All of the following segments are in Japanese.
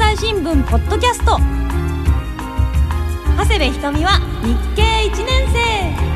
済新聞ポッドキャスト。長谷部ひとみは日経1年生。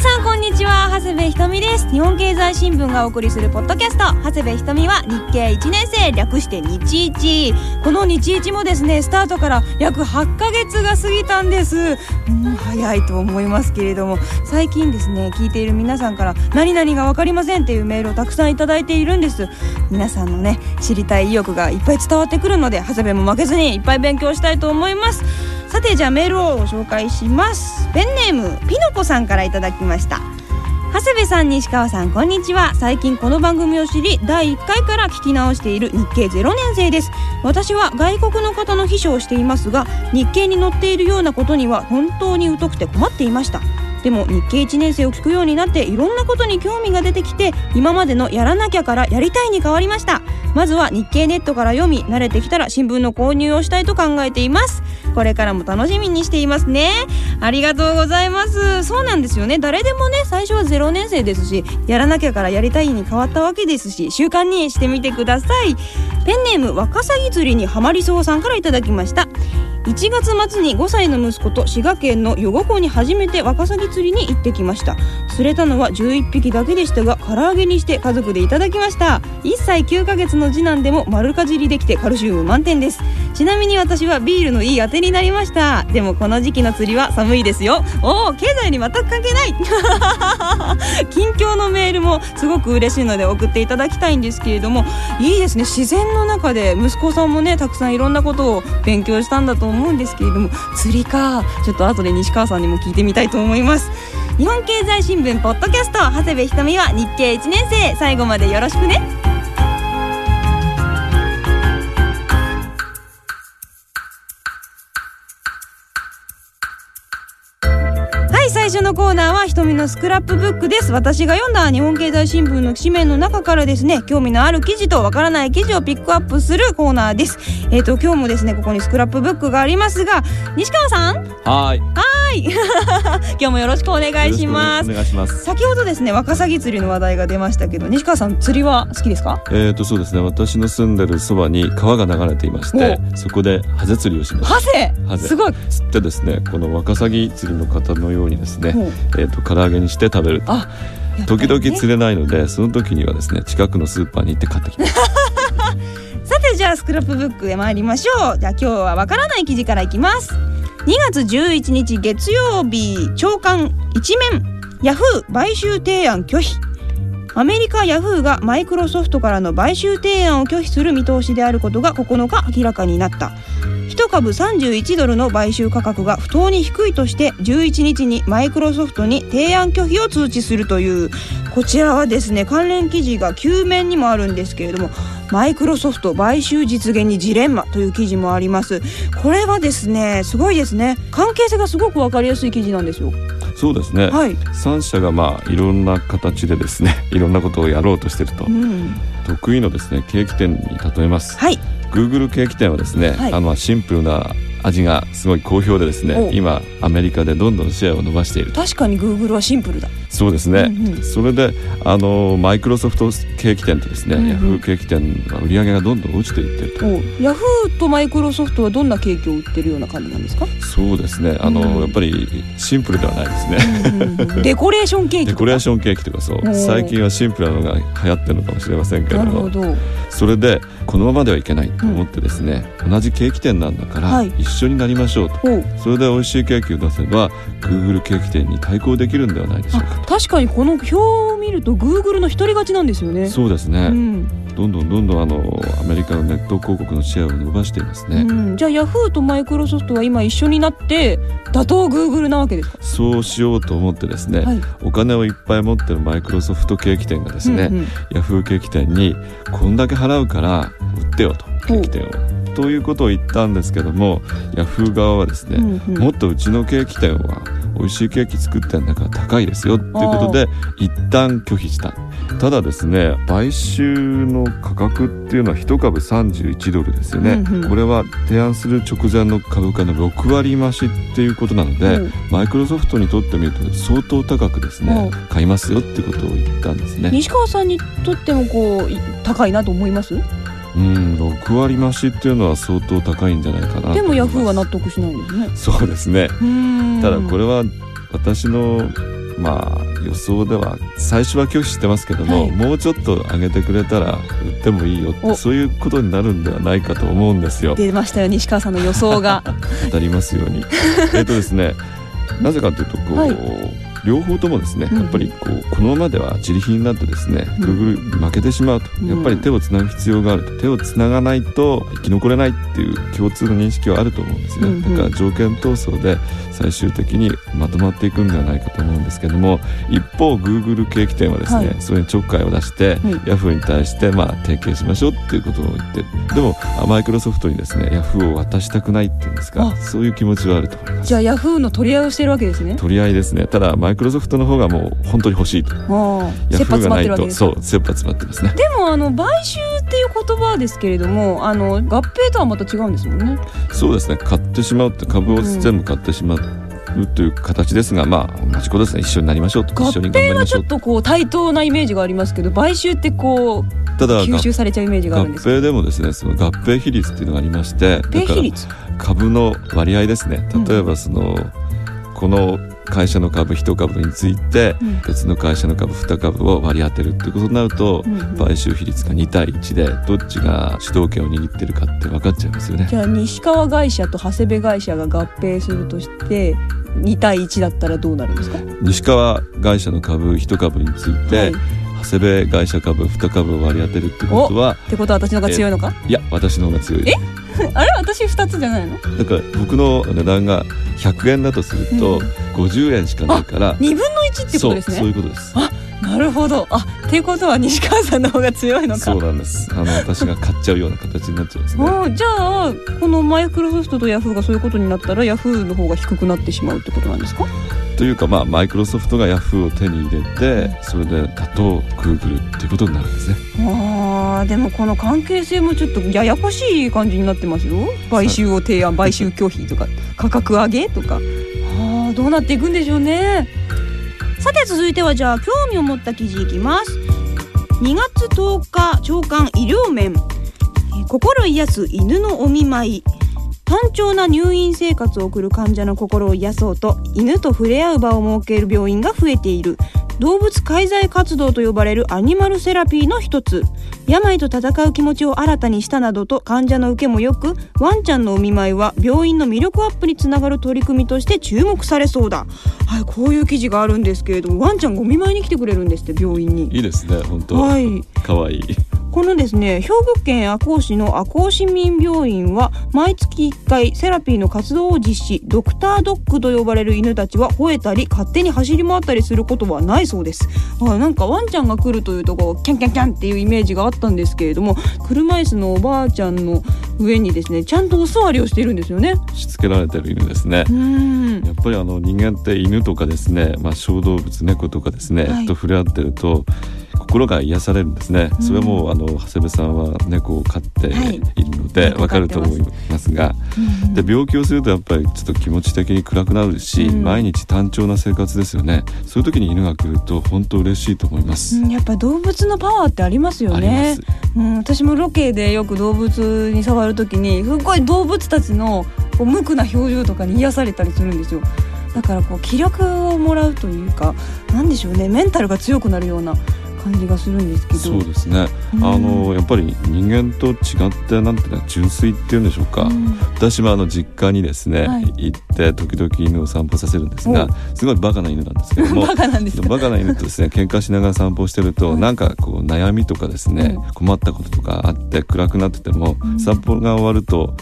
さんこんにちは。長谷部ひとみです。日本経済新聞がお送りするポッドキャスト。長谷部ひとみは日経1年生略して日一。この日一もですねスタートから約8ヶ月が過ぎたんです。うん早いと思いますけれども。最近ですね聞いている皆さんから何々が分かりませんっていうメールをたくさんいただいているんです。皆さんのね知りたい意欲がいっぱい伝わってくるので長谷部も負けずにいっぱい勉強したいと思います。さてじゃあメールをご紹介します。ペンネームピノコさんからいただきました。長谷部さん西川さんこんにちは。最近この番組を知り第1回から聞き直している日経0年生です。私は外国の方の秘書をしていますが日経に載っているようなことには本当に疎くて困っていました。でも日経1年生を聞くようになっていろんなことに興味が出てきて今までのやらなきゃからやりたいに変わりました。まずは日経ネットから読み慣れてきたら新聞の購入をしたいと考えています。これからも楽しみにしていますね。ありがとうございます。そうなんですよね。誰でもね最初は0年生ですしやらなきゃからやりたいに変わったわけですし習慣にしてみてください。ペンネームワカサギ釣りにハマりそうさんからいただきました。1月末に5歳の息子と滋賀県の余呉湖に初めてワカサギ釣りに行ってきました。釣れたのは11匹だけでしたが唐揚げにして家族でいただきました。1歳9ヶ月の次男でも丸かじりできてカルシウム満点です。ちなみに私はビールのいい当てになりました。でもこの時期の釣りは寒いですよ。おお経済に全く関係ない。近況のメールもすごく嬉しいので送っていただきたいんですけれどもいいですね。自然の中で息子さんもねたくさんいろんなことを勉強したんだと思うんですけれども釣りかちょっと後で西川さんにも聞いてみたいと思います。日本経済新聞ポッドキャスト長谷部ひとみは日経1年生。最後までよろしくね。最初のコーナーはひとみのスクラップブックです。私が読んだ日本経済新聞の紙面の中からですね興味のある記事とわからない記事をピックアップするコーナーです。えっ、と今日もですねここにスクラップブックがありますが西川さん？はい。はい。今日もよろしくお願いします。お願いします。先ほどですねワカサギ釣りの話題が出ましたけど西川さん釣りは好きですか？えっ、とそうですね。私の住んでるそばに川が流れていまして、そこでハゼ釣りをしました。ハゼ？ハゼ。すごい。釣ってですね、このワカサギ釣りの方のようにですね、ほうえっ、と唐揚げにして食べると。あやっぱり時ね々釣れないので、その時にはですね、近くのスーパーに行って買ってきます。さてじゃあスクラップブックへ参りましょう。じゃあ今日はわからない記事からいきます。2月11日月曜日朝刊一面。ヤフー買収提案拒否。アメリカヤフーがマイクロソフトからの買収提案を拒否する見通しであることが9日明らかになった1株31ドルの買収価格が不当に低いとして11日にマイクロソフトに提案拒否を通知するという。こちらはですね関連記事が9面にもあるんですけれどもマイクロソフト買収実現にジレンマという記事もあります。これはですねすごいですね。関係性がすごくわかりやすい記事なんですよ。そうですね。はい、三社がまあいろんな形でですね、いろんなことをやろうとしていると。う。ん、得意のですね、ケーキ店に例えます。はい Google ケーキ店はですね、はい。あのシンプルな味がすごい好評でですねお。今アメリカでどんどんシェアを伸ばしていると。確かに Google はシンプルだ。そうですね、うんうん。それであのマイクロソフトケーキ店とですね、うんうん。ヤフーケーキ店は売り上げがどんどん落ちていってるヤフーと。マイクロソフトはどんなケーキを売ってるような感じなんですか、そうですね。あの、うん。やっぱりシンプルではないですね、うんうん デコレーションケーキデコレーションケーキとかそう。最近はシンプルなのが流行ってるのかもしれませんけれども。なるほどそれでこのままではいけないと思ってですね、同じケーキ店なんだから、はい。一緒になりましょうと。おう。それで美味しいケーキを出せば Google ケーキ店に対抗できるんではないでしょうかあ確かにこの表を見ると Google の一人勝ちなんですよね。そうですね、うん。どんどんどんどんあのアメリカのネット広告のシェアを伸ばしていますね、うん、じゃあヤフーとマイクロソフトは今一緒になって打倒 Google なわけですか？そうしようと思ってですね、はい。お金をいっぱい持ってるマイクロソフトケーキ店がですね、うんうん。ヤフーケーキ店にこんだけ払うから売ってよと。ケーキ店を。ということを言ったんですけどもヤフー側はですね、うんうん。もっとうちのケーキ店は美味しいケーキ作ってんだから高いですよ。っていうことで一旦拒否した。ただですね買収の価格っていうのは1株31ドルですよね、うんうん。これは提案する直前の株価の6割増しっていうことなので、うん。マイクロソフトにとってみると相当高くですね、うん。買いますよってことを言ったんですね。西川さんにとってもこうい高いなと思います？うん6割増しっていうのは相当高いんじゃないかなでもヤフーは納得得しないんですね。そうですね。うん。ただこれは私のまあ予想では最初は拒否してますけども、はい。もうちょっと上げてくれたら売ってもいいよってお。そういうことになるんではないかと思うんですよ。出ましたよ西川さんの予想が。当たりますように。えっとですね なぜかというとこう、はい両方ともですねうん。やっぱりこうこのままでは自利品になってですね、うん。Google に負けてしまうと、うん。やっぱり手をつなぐ必要があると手をつながないと生き残れないっていう共通の認識はあると思うんですね、だから条件闘争で最終的にまとまっていくんではないかと思うんですけども一方 Google 景気店はですね、はい。それにちょっかいを出して、うんヤフーに対してまあ提携しましょうっていうことを言ってでもあマイクロソフトにですねヤフーを渡したくないっていうんですかあ。そういう気持ちはあると思います。じゃあヤフーの取り合いをしてるわけですね。取り合いですね。ただマイクロソフトの方がもう本当に欲しいと。ヤ切羽詰まってフーがないとそう切羽詰まってますね。でもあの買収っていう言葉ですけれどもあの合併とはまた違うんですもんね。そうですね。買ってしまうって株を全部買ってしまうという形ですが、まあ同じことですね。一緒になりましょうと合一緒に頑張併はちょっとこう対等なイメージがありますけど買収ってこうただ吸収されちゃうイメージがあ合るんです併でもですねその合併比率っていうのがありましてだから株の割合ですね。例えばその、この会社の株1株についてうん。別の会社の株2株を割り当てるってことになると、買収比率が2対1でどっちが主導権を握ってるかって分かっちゃいますよね。じゃあ西川会社と長谷部会社が合併するとして2対1だったらどうなるんですか？西川会社の株1株について、はい。長谷部会社株2株を割り当てるってことはってことは私の方が強いのか？いや私の方が強いです。あれ？私2つじゃないの？だから僕の値段が100円だとすると、うん50円しかないから2分の1ってことですそうそういねうことです。なるほど。あってことは西川さんの方が強いのか。そうなんです。あの私が買っちゃうような形になっちゃうんですね。じゃあこのマイクロソフトとヤフーがそういうことになったらヤフーの方が低くなってしまうってことなんですか？というかまあマイクロソフトがヤフーを手に入れてそれでだとグーグルっていうことになるんですね。あーでもこの関係性もちょっとややこしい感じになってますよ。買収を提案買収拒否とか価格上げとかあどうなっていくんでしょうね。さて続いてはじゃあ興味を持った記事いきます。2月10日長官医療面。えー心癒す犬のお見舞い。単調な入院生活を送る患者の心を癒そうと犬と触れ合う場を設ける病院が増えている。動物介在活動と呼ばれるアニマルセラピーの一つ。病と戦う気持ちを新たにしたなどと患者の受けもよくワンちゃんのお見舞いは病院の魅力アップにつながる取り組みとして注目されそうだ。はいこういう記事があるんですけれどもワンちゃんがお見舞いに来てくれるんですって病院に。いいですね本当、はい。かわい。いこのですね兵庫県赤穂市の赤穂市民病院は毎月1回セラピーの活動を実施。ドクタードッグと呼ばれる犬たちは吠えたり勝手に走り回ったりすることはないそうです。あなんかワンちゃんが来るというとこうキャンキャンキャンっていうイメージがあったんですけれども車椅子のおばあちゃんの上にですねちゃんとお座りをしているんですよね。しつけられてる犬ですね。やっぱりあの人間って犬とかですね、まあ、小動物猫とかですね、はい。と触れ合ってると心が癒されるんですね、うん。それはもうあの長谷部さんは猫を飼っていはい。るので猫わかると思いますが、で病気をするとやっぱりちょっと気持ち的に暗くなるし、うん。毎日単調な生活ですよね。そういう時に犬が来ると本当嬉しいと思います、うん。やっぱ動物のパワーってありますよね。す。うん、私もロケでよく動物に触るときにすごい動物たちのこう無垢な表情とかに癒されたりするんですよ。だからこう気力をもらうというかなんでしょうね。メンタルが強くなるような感じがするんですけど。そうですね、うん。あのやっぱり人間と違ってなんていうの純粋っていうんでしょうか、うん。私もあの実家にですね、はい。行って時々犬を散歩させるんですがすごいバカな犬なんですけども。バカなんですか？バカな犬とですね喧嘩しながら散歩してると、はいなんかこう悩みとかですね、うん。困ったこととかあって暗くなってても、うん。散歩が終わると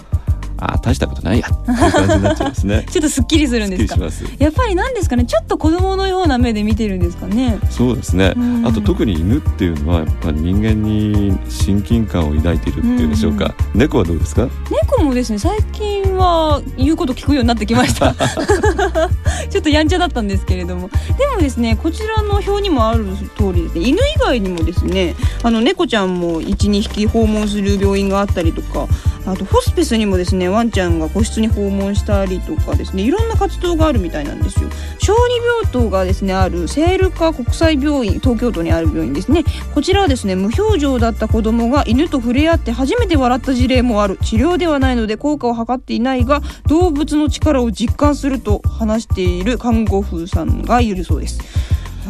ああ大したことないや。っていう感じになっちゃうんですね。ちょっとすっきりするんですか？やっぱりなんですかね？ちょっと子供のような目で見てるんですかね？そうですね、うん。あと特に犬っていうのはやっぱり人間に親近感を抱いているっていうんでしょうか、猫はどうですか？猫もですね最近は言うこと聞くようになってきました。ちょっとやんちゃだったんですけれども。でもですねこちらの表にもある通りですね犬以外にもですねあの猫ちゃんも12匹訪問する病院があったりとかあとホスピスにもですねワンちゃんが個室に訪問したりとかですねいろんな活動があるみたいなんですよ。小児病棟がですねある聖ルカ国際病院東京都にある病院ですね。こちらはですね無表情だった子供が犬と触れ合って初めて笑った事例もある。治療ではないので効果を測っていないが動物の力を実感すると話している看護婦さんがいるそうです。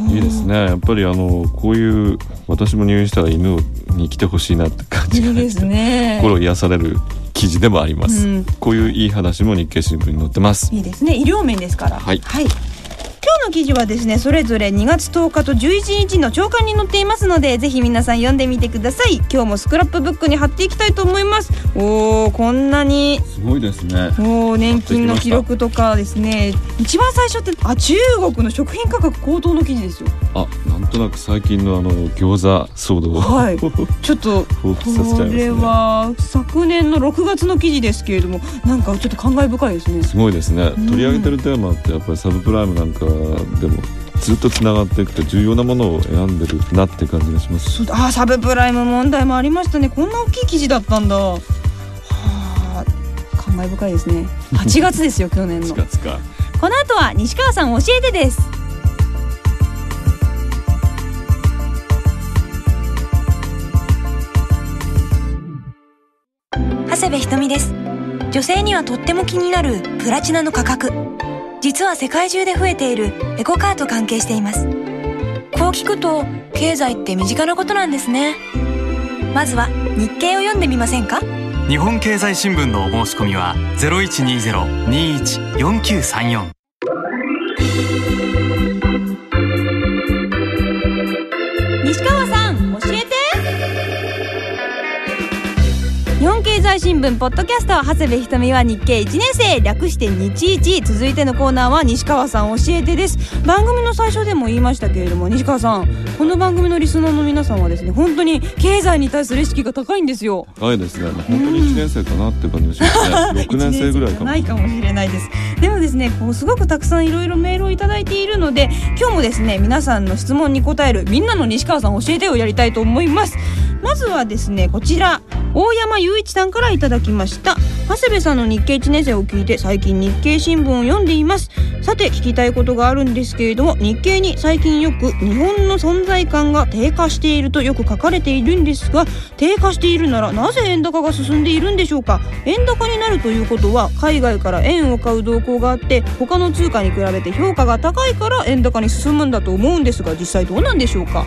いいですね。やっぱりあのこういう私も入院したら犬に来てほしいなって感じがいいですね。心癒される記事でもあります、うん。こういういい話も日経新聞に載ってます。いいですね。医療面ですから。はい今日の記事はですねそれぞれ2月10日と11日の朝刊に載っていますのでぜひ皆さん読んでみてください。今日もスクラップブックに貼っていきたいと思います。おーこんなにすごいですね。おー年金の記録とかですね一番最初ってあ中国の食品価格高騰の記事ですよ。あなんとなく最近のあの餃子騒動。をはい。ちょっとこれは昨年の6月の記事ですけれどもなんかちょっと感慨深いですね。すごいですね。うん。取り上げてるテーマってやっぱりサブプライムなんかでもずっとつながっていくと重要なものを選んでるなって感じがします。あーサブプライム問題もありましたね。こんな大きい記事だったんだ。はあ感慨深いですね。8月ですよ去年の。4月か。この後は西川さん教えてです。長谷部ひとみです。女性にはとっても気になるプラチナの価格実は世界中で増えているエコカーと関係しています。こう聞くと経済って身近なことなんですね。まずは日経を読んでみませんか？日本経済新聞のお申し込みは0120-21-4934済新聞ポッドキャスト長谷部ひとみは日経1年生略して日一。続いてのコーナーは西川さん教えてです。番組の最初でも言いましたけれども西川さんこの番組のリスナーの皆さんはですね。本当に経済に対する意識が高いんですよ。高いですね。本当に1年生かなって感じがしますね6年生ぐらいかも。ないかもしれないです。でもですねこうすごくたくさんいろいろメールをいただいているので今日もですね皆さんの質問に答えるみんなの西川さん教えてをやりたいと思いますまずはですねこちら大山雄一さんからいただきました。長谷部さんの日経1年生を聞いて最近日経新聞を読んでいます。さて聞きたいことがあるんですけれども日経に最近よく日本の存在感が低下しているとよく書かれているんですが低下しているならなぜ円高が進んでいるんでしょうか？円高になるということは海外から円を買う動向があって他の通貨に比べて評価が高いから円高に進むんだと思うんですが実際どうなんでしょうか？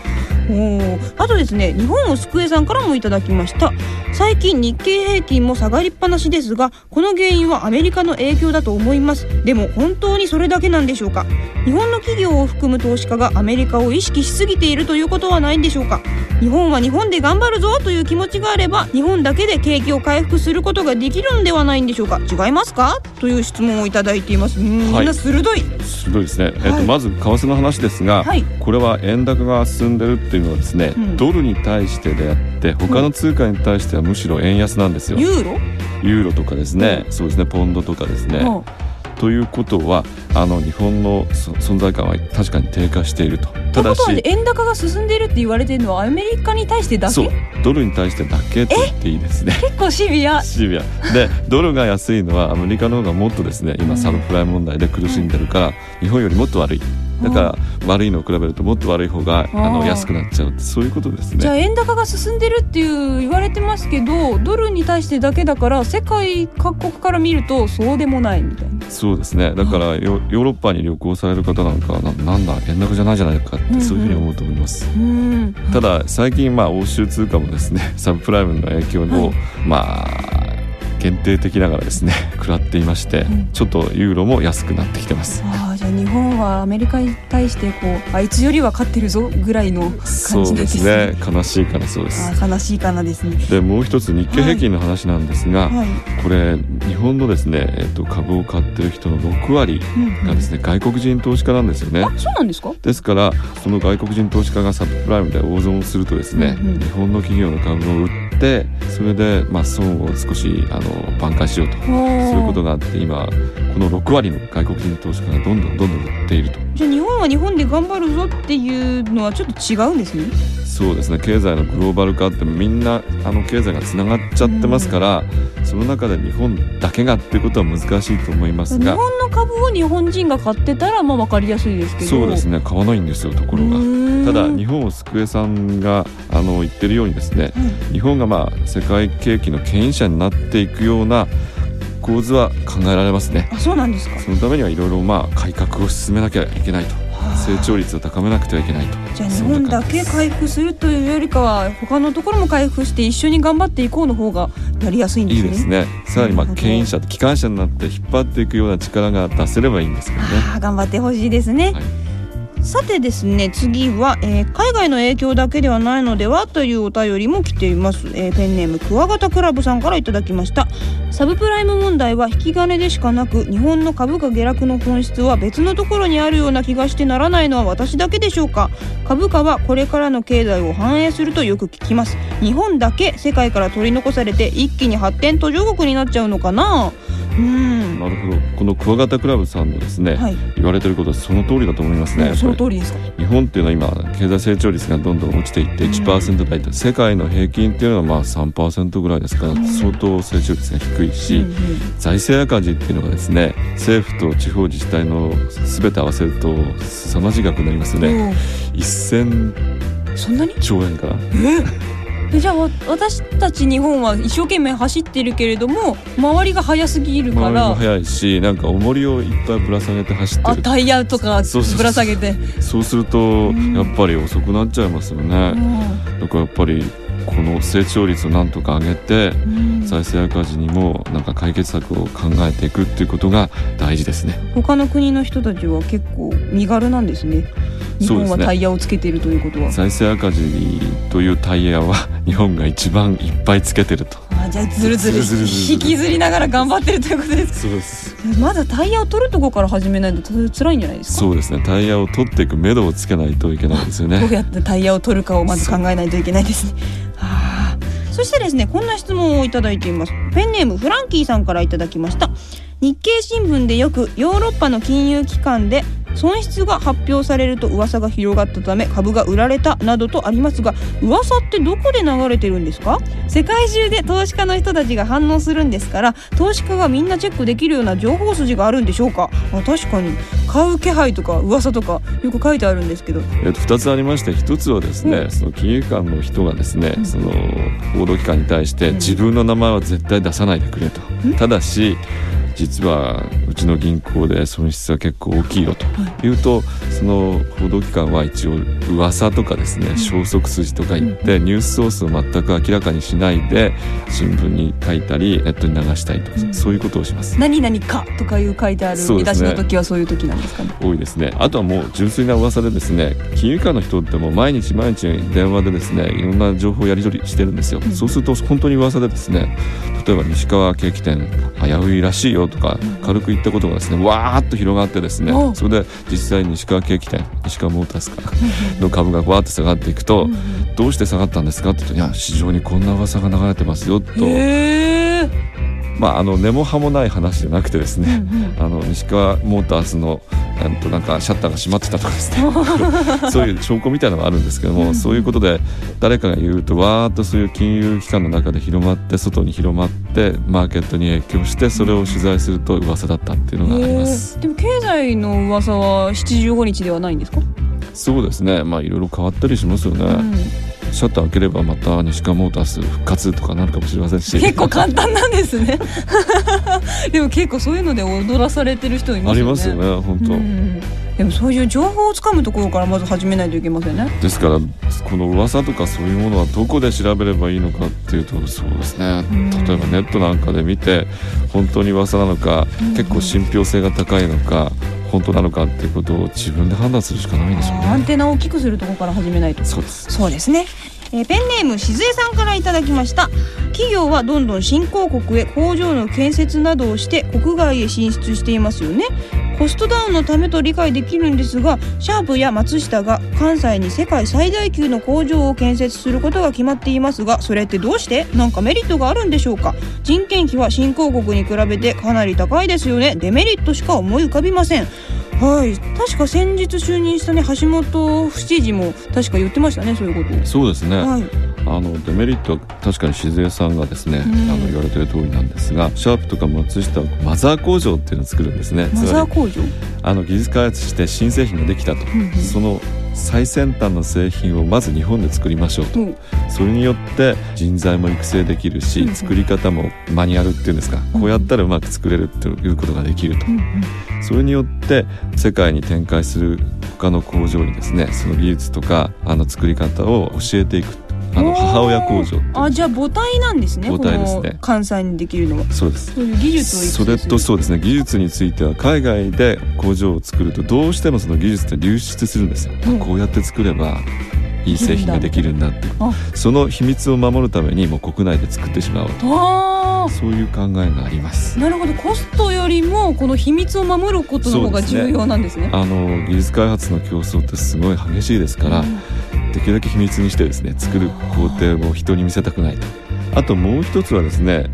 あとですね日本を救えさんからもいただきました。最近日経平均も下がりっぱなしですがこの原因はアメリカの影響だと思います。でも本当にそれだけなんでしょうか。日本の企業を含む投資家がアメリカを意識しすぎているということはないんでしょうか。日本は日本で頑張るぞという気持ちがあれば日本だけで景気を回復することができるんではないんでしょうか。違いますか？という質問をいただいています。うんみんな鋭い、鋭いですね、えっはい。とまず為替の話ですが、はい。これは円高が進んでるっていうのはですね、うん。ドルに対してであって他の通貨に対してはむしろ円安なんですよ、ユーロ？ユーロとかですね、そうですねポンドとかですね、うん。ということはあの日本のそ存在感は確かに低下していると。というこただしとはね円高が進んでいるって言われてるのはアメリカに対してだけ？そう。ドルに対してだけと言っていいですね。結構シビア。シビア。でドルが安いのはアメリカの方がもっとですね今サブプライム問題で苦しんでるから、日本よりもっと悪いだから悪いのを比べるともっと悪い方があの安くなっちゃうってそういうことですじゃあね円高が進んでるっていう言われてますけどドルに対してだけだから世界各国から見るとそうでもないみたいな。そうですね。だからヨヨーロッパに旅行される方なんかはななんだ円高じゃないじゃないかってそういうふうに思うと思います、うん。ただ最近まあ欧州通貨もですねサブプライムの影響を、はい。まあ限定的ながらですね 食らっていまして、うん。ちょっとユーロも安くなってきてます。ああじゃあ日本はアメリカに対してこうあいつよりは勝ってるぞぐらいの感じですすね。ね悲しいからそうです。悲しいかなですね。でもう一つ日経平均の話なんですが、はい、これ日本のですね、えっと、株を買ってる人の6割うんがですね、外国人投資家なんですよね。あそうなんですか？ですからその外国人投資家がサブプライムで大損をするとですね、うんうん。日本の企業の株を売ってそれでまあ損を少しあの挽回しようとそういうことがあって今この6割の外国人投資家がどんどんどんどん売っているとは日本で頑張るぞっていうのはちょっと違うんですね。そうですね。経済のグローバル化ってみんなあの経済がつながっちゃってますから、その中で日本だけがっていうことは難しいと思います日が本の株を日本人が買ってたらまあ分かりやすいですけど。そうですね。買わないんですよところが。たただ日本を救えさんがあの言ってるようにですね。日本がまあ世界景気の牽引者になっていくような構図は考えられますね。あそうなんですか。そのためにはいろいろまあ改革を進めなきゃいけないと成長率を高めなくてはいけないと。じゃあ日本だけ回復するというよりかは他のところも回復して一緒に頑張っていこうの方がやりやすいんですね。いいですね。さらにまあ牽引者機関車になって引っ張っていくような力が出せればいいんですけどね。頑張ってほしいですね、はいさてですね次は、えー海外の影響だけではないのではというお便りも来ています、えーペンネームクワガタクラブさんからいただきました。サブプライム問題は引き金でしかなく日本の株価下落の本質は別のところにあるような気がしてならないのは私だけでしょうか。株価はこれからの経済を反映するとよく聞きます。日本だけ世界から取り残されて一気に発展途上国になっちゃうのかな。うん。なるほど。このクワガタクラブさんのですね、はい。言われてることはその通りだと思いますねそのり通りですか。日本っていうのは今経済成長率がどんどん落ちていってうん1%台と、世界の平均っていうのはまあ3%ぐらいですから、うん。相当成長率が低いし、うん。うん財政赤字っていうのがですね政府と地方自治体の全て合わせると凄まじい額になりますよね。1000おーそんなに？兆円から。え？じゃあわ私たち日本は一生懸命走ってるけれども周りが速すぎるか周りもら速いしなんか重りをいっぱいぶら下げて走ってる。あタイヤとかぶら下げて。そうするとん。やっぱり遅くなっちゃいますよね、だからやっぱりこの成長率をなんとか上げてうん。財政赤字にもなんか解決策を考えていくっていうことが大事ですね。他の国の人たちは結構身軽なんですね日本はタイヤをつけているということは、財政赤字というタイヤは 日本が一番いっぱいつけてると。あじゃあずるずる引きずりながら頑張ってるということですそうです。まずタイヤを取るとこから始めないとつ辛いんじゃないですか？そうですね。タイヤを取っていく目処をつけないといけないですよね。どうやってタイヤを取るかをまず考えないといけないですね。はあ、そしてですねこんな質問をいただいています。ペンネームフランキーさんからいただきました。日経新聞でよくヨーロッパの金融機関で損失が発表されると噂が広がったため株が売られたなどとありますが噂ってどこで流れてるんですか？世界中で投資家の人たちが反応するんですから投資家がみんなチェックできるような情報筋があるんでしょうか？あ確かに。買う気配とか噂とかよく書いてあるんですけど。えっと二つありまして、一つはですね、うん。その金融機関の人がですね、うん。その報道機関に対してうん。自分の名前は絶対出さないでくれと。うん。ただし。実はうちの銀行で損失は結構大きいよと言うとその報道機関は一応噂とかですねん。消息筋とか言ってニュースソースを全く明らかにしないで新聞に書いたりネットに流したりとうん。そういうことをします。何々かとかいう書いてある見出しの時はそういう時なんですかね。多いですね。あとはもう純粋な噂でですね金融機関の人ってもう毎日毎日電話でですねいろんな情報をやり取りしてるんですよ、うん。そうすると本当に噂でですね例えば西川ケーキ店危ういらしいよとか軽く言ったことがですねわーっと広がってですねおそれで実際西川ケーキ店西川モータースかの株がわーっと下がっていくと、どうして下がったんですかって言うといや市場にこんな噂が流れてますよと、へえ。まああの根も葉もない話じゃなくてですね、あの西川モータースのえっとなんかシャッターが閉まってたとかですね。そういう証拠みたいなのがあるんですけども、そういうことで誰かが言うとわーっとそういう金融機関の中で広まって外に広まってマーケットに影響してそれを取材すると噂だったっていうのがあります。でも経済の噂は75日ではないんですか？そうですね。まあいろいろ変わったりしますよね、うんシャッター開ければまた西川モータース復活とかなるかもしれませんし結構簡単なんですね。でも結構そういうので踊らされてる人いますよね。ありますよね本当、うんでもそういう情報をつかむところからまず始めないといけませんね。ですからこの噂とかそういうものはどこで調べればいいのかっていうとそうですねうん例えばネットなんかで見て本当に噂なのかうん結構信憑性が高いのか本当なのかっていうことを自分で判断するしかないんでしょうね。アンテナを大きくするところから始めないと。そうですそうですね。えーペンネームしずえさんからいただきました。企業はどんどん新興国へ工場の建設などをして国外へ進出していますよね。コストダウンのためと理解できるんですがシャープや松下が関西に世界最大級の工場を建設することが決まっていますがそれってどうして？なんかメリットがあるんでしょうか？人件費は新興国に比べてかなり高いですよね。デメリットしか思い浮かびません。はい。確か先日就任したね橋本七次も確か言ってましたねそういうこと。そうですね、はい。あのデメリットは確かに静江さんがですね、うん。あの言われてる通りなんですがシャープとか松下はマザー工場っていうのを作るんですね。マザー工場？あの技術開発して新製品ができたと、うんうん。その最先端の製品をまず日本で作りましょうと。うん。それによって人材も育成できるし、うん。うん作り方もマニュアルっていうんですか、うん。こうやったらうまく作れるっていうことができると、それによって世界に展開する他の工場にですねその技術とかあの作り方を教えていくあの母親工場あじゃあ母体なんですね母体ですね。関西にできるのは。そうです。そういう技術をそれとそうですね。技術については海外で工場を作るとどうしてもその技術って流出するんですよ、うん。こうやって作ればいい製品ができるんだってあその秘密を守るためにもう国内で作ってしまおうと。あそういう考えがあります。ーなるほど。コストよりもこの秘密を守ることの方が重要なんですね。あの技術開発の競争ってすごい激しいですから、できるだけ秘密にしてですね作る工程を人に見せたくないと。あともう一つはですね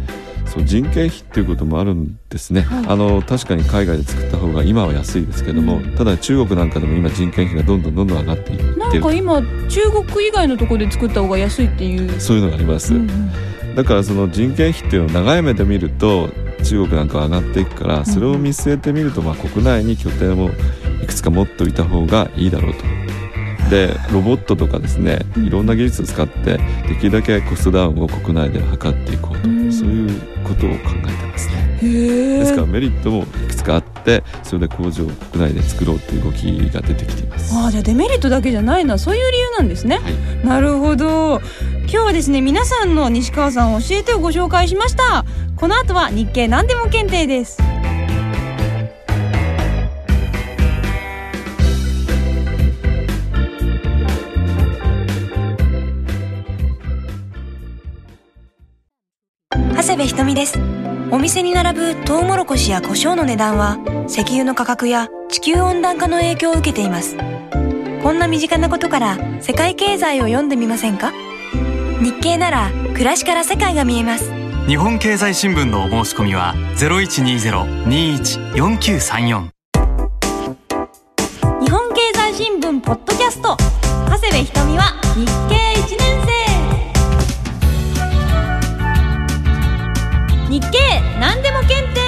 そう人件費っていうこともあるんですね、はい。あの確かに海外で作った方が今は安いですけども、うん。ただ中国なんかでも今人件費がどんどんどんどん上がっていってるなんか今中国以外のと。ころで作った方が安いっていうそういうのがあります、うんうんだからその人件費っていうのを長い目で見ると中国なんかは上がっていくからそれを見据えてみるとまあ国内に拠点をいくつか持っておいた方がいいだろうと。でロボットとかですねうん。いろんな技術を使ってできるだけコストダウンを国内で図っていこうと、うん。そういうことを考えてますね。ですからメリットもいくつかあってそれで工場を国内で作ろうという動きが出てきています。ああじゃあデメリットだけじゃないのはそういう理由なんですね、はい。なるほど今日はですね皆さんの西川さんを教えてをご紹介しました。この後は日経何でも検定です。長谷部ひとみです。お店に並ぶトウモロコシや胡椒の値段は石油の価格や地球温暖化の影響を受けています。こんな身近なことから世界経済を読んでみませんか？日経なら暮らしから世界が見えます。日本経済新聞のお申し込みは0120-21-4934日本経済新聞ポッドキャスト。長谷部ひとみは日経1年生。日経何でも検定。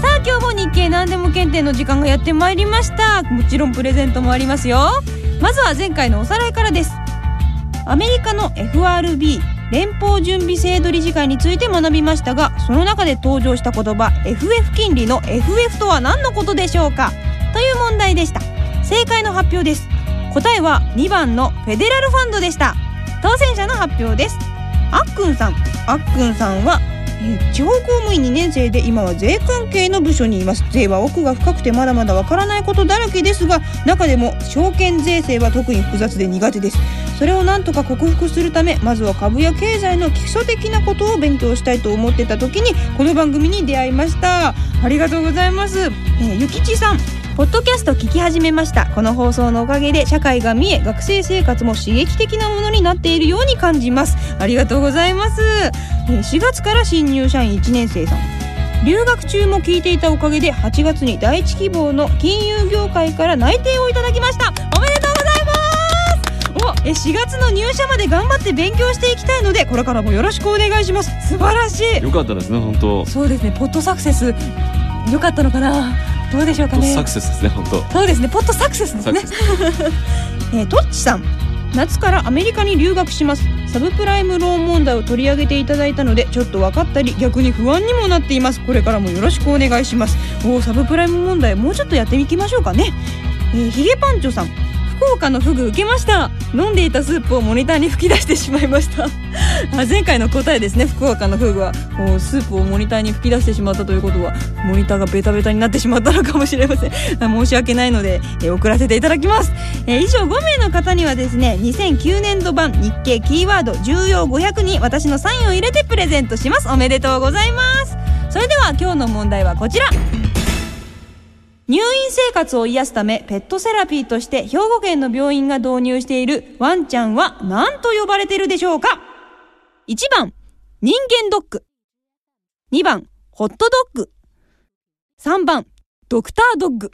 さあ今日も日経何でも検定の時間がやってまいりました。もちろんプレゼントもありますよ。まずは前回のおさらいからですアメリカの FRB 連邦準備制度理事会について学びましたがその中で登場した言葉 FF 金利の FF とは何のことでしょうか？という問題でした。正解の発表です。答えは2番のフェデラルファンドでした。当選者の発表です。あっくんさん。あっくんさんは、地方公務員2年生で今は税関係の部署にいます。税は奥が深くてまだまだわからないことだらけですが中でも証券税制は特に複雑で苦手です。それをなんとか克服するためまずは株や経済の基礎的なことを勉強したいと思ってた時にこの番組に出会いました。ありがとうございます、えーゆきちさん。ポッドキャスト聞き始めました。この放送のおかげで社会が見え学生生活も刺激的なものになっているように感じます。ありがとうございます、えー4月から新入社員1年生さん。留学中も聞いていたおかげで8月に第一希望の金融業界から内定をいただきました。おめでとうえ4月の入社まで頑張って勉強していきたいのでこれからもよろしくお願いします。素晴らしい。よかったですね本当。そうですねポッドサクセス。良かったのかな。どうでしょうかね。サクセスですね本当。そうですねポッドサクセスですね。えー、トッチさん。夏からアメリカに留学します。サブプライムローン問題を取り上げていただいたのでちょっと分かったり逆に不安にもなっています。これからもよろしくお願いします。おーサブプライム問題もうちょっとやっていきましょうかね。えー、ヒゲパンチョさん。福岡のフグ受けました飲んでいたスープをモニターに吹き出してしまいました。あ前回の答えですね。福岡のフグは。こうスープをモニターに吹き出してしまったということはモニターがベタベタになってしまったのかもしれません。あ申し訳ないので、えー送らせていただきます、えー以上5名の方にはですね2009年度版日経キーワード重要500に私のサインを入れてプレゼントします。おめでとうございます。それでは今日の問題はこちら。入院生活を癒すためペットセラピーとして兵庫県の病院が導入しているワンちゃんは何と呼ばれてるでしょうか ?1 番、人間ドッグ。2番、ホットドッグ。3番、ドクタードッグ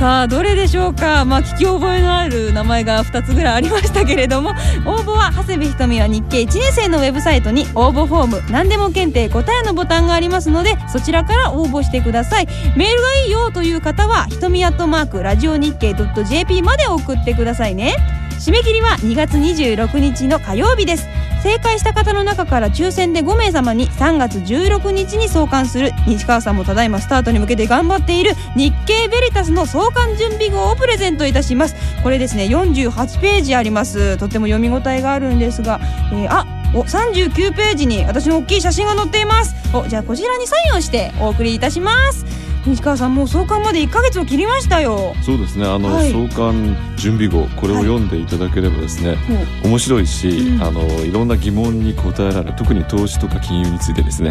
さあどれでしょうか？まあ聞き覚えのある名前が2つぐらいありましたけれども応募は長谷部ひとみは日経1年生のウェブサイトに応募フォーム何でも検定答えのボタンがありますのでそちらから応募してください。メールがいいよという方はひとみアットマークラジオ日経 .jp まで送ってくださいね。締め切りは2月26日の火曜日です。正解した方の中から抽選で5名様に3月16日に送還する。西川さんもただいまスタートに向けて頑張っている日経ベリタスの送還準備号をプレゼントいたします。これですね48ページあります。とても読み応えがあるんですが、えー、あお39ページに私の大きい写真が載っています。おじゃあこちらにサインをしてお送りいたします。西川さんもう創刊まで1ヶ月を切りましたよ。そうですね。あの、はい。創刊準備後これを読んでいただければですね、面白いし、うん。あのいろんな疑問に答えられる特に投資とか金融についてですね、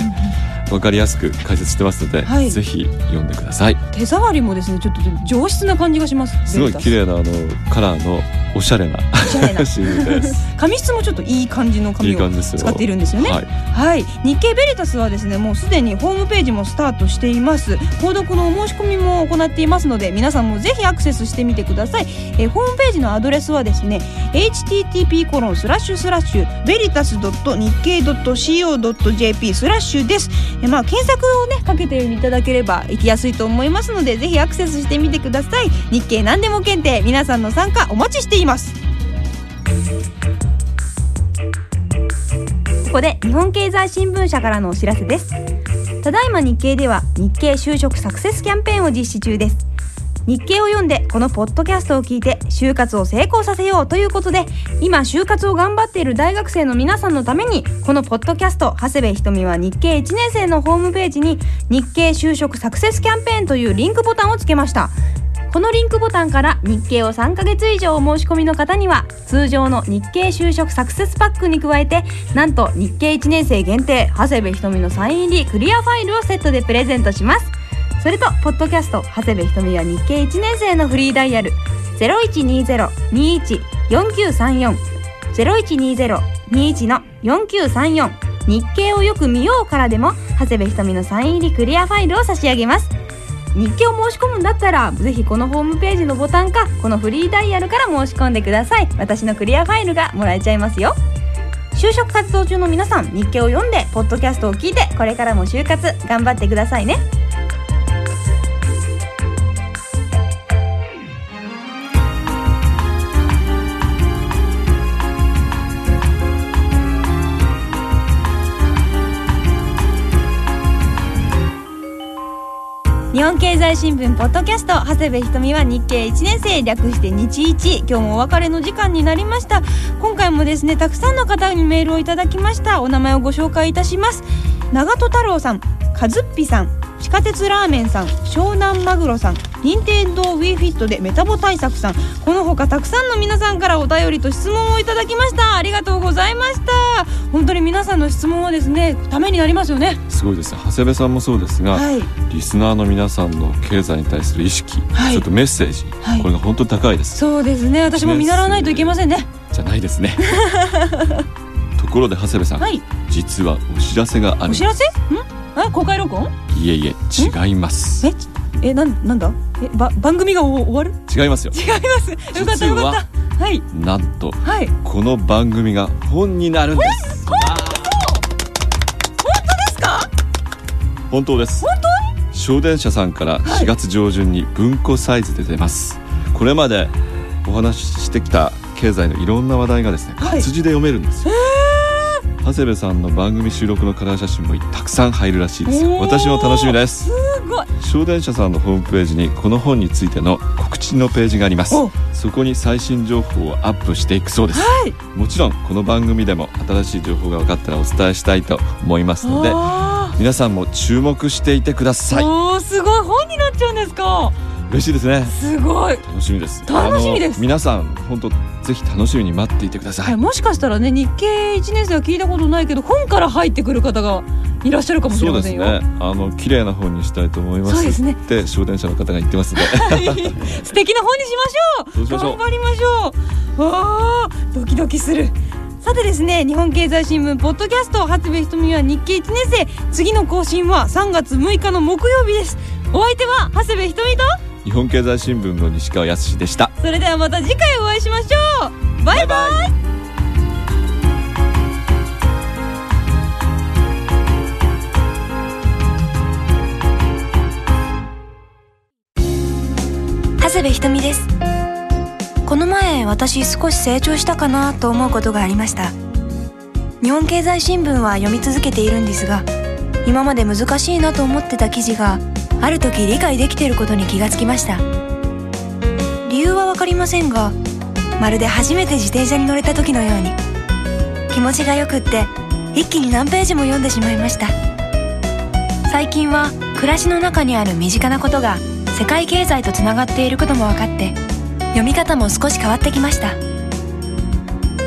わかりやすく解説してますので、はい。ぜひ読んでください。手触りもですねちょっと上質な感じがします。すごい綺麗なあのカラーのおしゃれな 紙質もちょっといい感じのい紙を使っているんですよね。はい、はい、日経ベリタスはですねもうすでにホームページもスタートしています。購読のお申し込みも行っていますので皆さんもぜひアクセスしてみてください、えーホームページのアドレスはですね http コロンスラッシュスラッシュベリタス日経 .co.jp スラッシュですえまあ検索をねかけていただければ行きやすいと思いますのでぜひアクセスしてみてください。日経何でも検定皆さんの参加お待ちしています。ここで日本経済新聞社からのお知らせです。ただいま日経では日経就職サクセスキャンペーンを実施中です。日経を読んでこのポッドキャストを聞いて就活を成功させようということで今就活を頑張っている大学生の皆さんのためにこのポッドキャスト長谷部ひとみは日経1年生のホームページに日経就職サクセスキャンペーンというリンクボタンをつけました。このリンクボタンから日経を3ヶ月以上お申し込みの方には通常の日経就職サクセスパックに加えてなんと日経1年生限定長谷部ひとみのサイン入りクリアファイルをセットでプレゼントします。それとポッドキャスト長谷部ひとみは日経1年生のフリーダイヤル0120-21-4934 0120-21の4934日経をよく見ようからでも長谷部ひとみのサイン入りクリアファイルを差し上げます。日記を申し込むんだったらぜひこのホームページのボタンかこのフリーダイヤルから申し込んでください。私のクリアファイルがもらえちゃいますよ。就職活動中の皆さん日記を読んでポッドキャストを聞いてこれからも就活頑張ってくださいね。本経済新聞ポッドキャスト長谷部ひとみは日経1年生略して日一。今日もお別れの時間になりました。今回もですねたくさんの方にメールをいただきました。お名前をご紹介いたします。長戸太郎さんかずっぴさん。地下鉄ラーメンさん湘南マグロさん任天堂 w i f i t でメタボ対策さん。この他たくさんの皆さんからお便りと質問をいただきました。ありがとうございました。本当に皆さんの質問はですねためになりますよね。すごいです。ね長谷部さんもそうですが、はい。リスナーの皆さんの経済に対する意識、はい。ちょっとメッセージ、はい。これが本当に高いです。そうですね。私も見習わないといけませんね。じゃないですね。ところで長谷部さん、はい。実はお知らせがあるお知らせ？ん？え？公開録音？いえいえ違います。え？ちえなんなんだ？えば番組が終わる？違いますよ。違います。よかったよかった。はい。なんとはい。この番組が本になるんです。本当？ですか？本当です。本小電車さんからはい。4月上旬に文庫サイズで出ます、これまでお話ししてきた経済のいろんな話題がですねはい。活字で読めるんですよ、長谷部さんの番組収録のカラー写真もたくさん入るらしいですよ。私も楽しみです。すごい。小電車さんのホームページにこの本についての告知のページがあります。お。そこに最新情報をアップしていくそうです。はい。もちろんこの番組でも新しい情報が分かったらお伝えしたいと思いますのであ皆さんも注目していてくださーい。おーすごい。本になっちゃうんですか。嬉しいですね。すごい。楽しみです。楽しみです。皆さん本当ぜひ楽しみに待っていてください、はい、もしかしたらね日経1年生は聞いたことないけど本から入ってくる方がいらっしゃるかもしれそうですませんよ。ね。あの綺麗な本にしたいと思います。そうですね。って小電車の方が言ってますので。素敵な本にしましょう。そうしましょう？頑張りましょう。わあドキドキする。さてですね日本経済新聞ポッドキャスト長谷部ひとみは日経1年生。次の更新は3月6日の木曜日です。お相手は長谷部ひとみと日本経済新聞の西川康でした。それではまた次回お会いしましょう。バイバイ。長谷部ひとみです。この前私少し成長したかなと思うことがありました。日本経済新聞は読み続けているんですが今まで難しいなと思ってた記事がある時理解できていることに気がつきました。理由は分かりませんがまるで初めて自転車に乗れた時のように気持ちがよくって一気に何ページも読んでしまいました。最近は暮らしの中にある身近なことが世界経済とつながっていることも分かって読み方も少し変わってきました。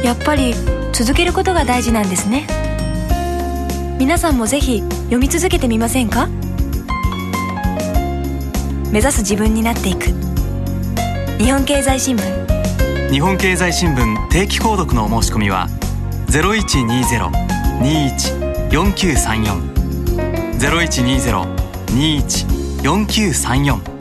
やっぱり続けることが大事なんですね。皆さんもぜひ読み続けてみませんか？目指す自分になっていく。日本経済新聞。日本経済新聞定期購読のお申し込みは0120-21-4934 0120-21-4934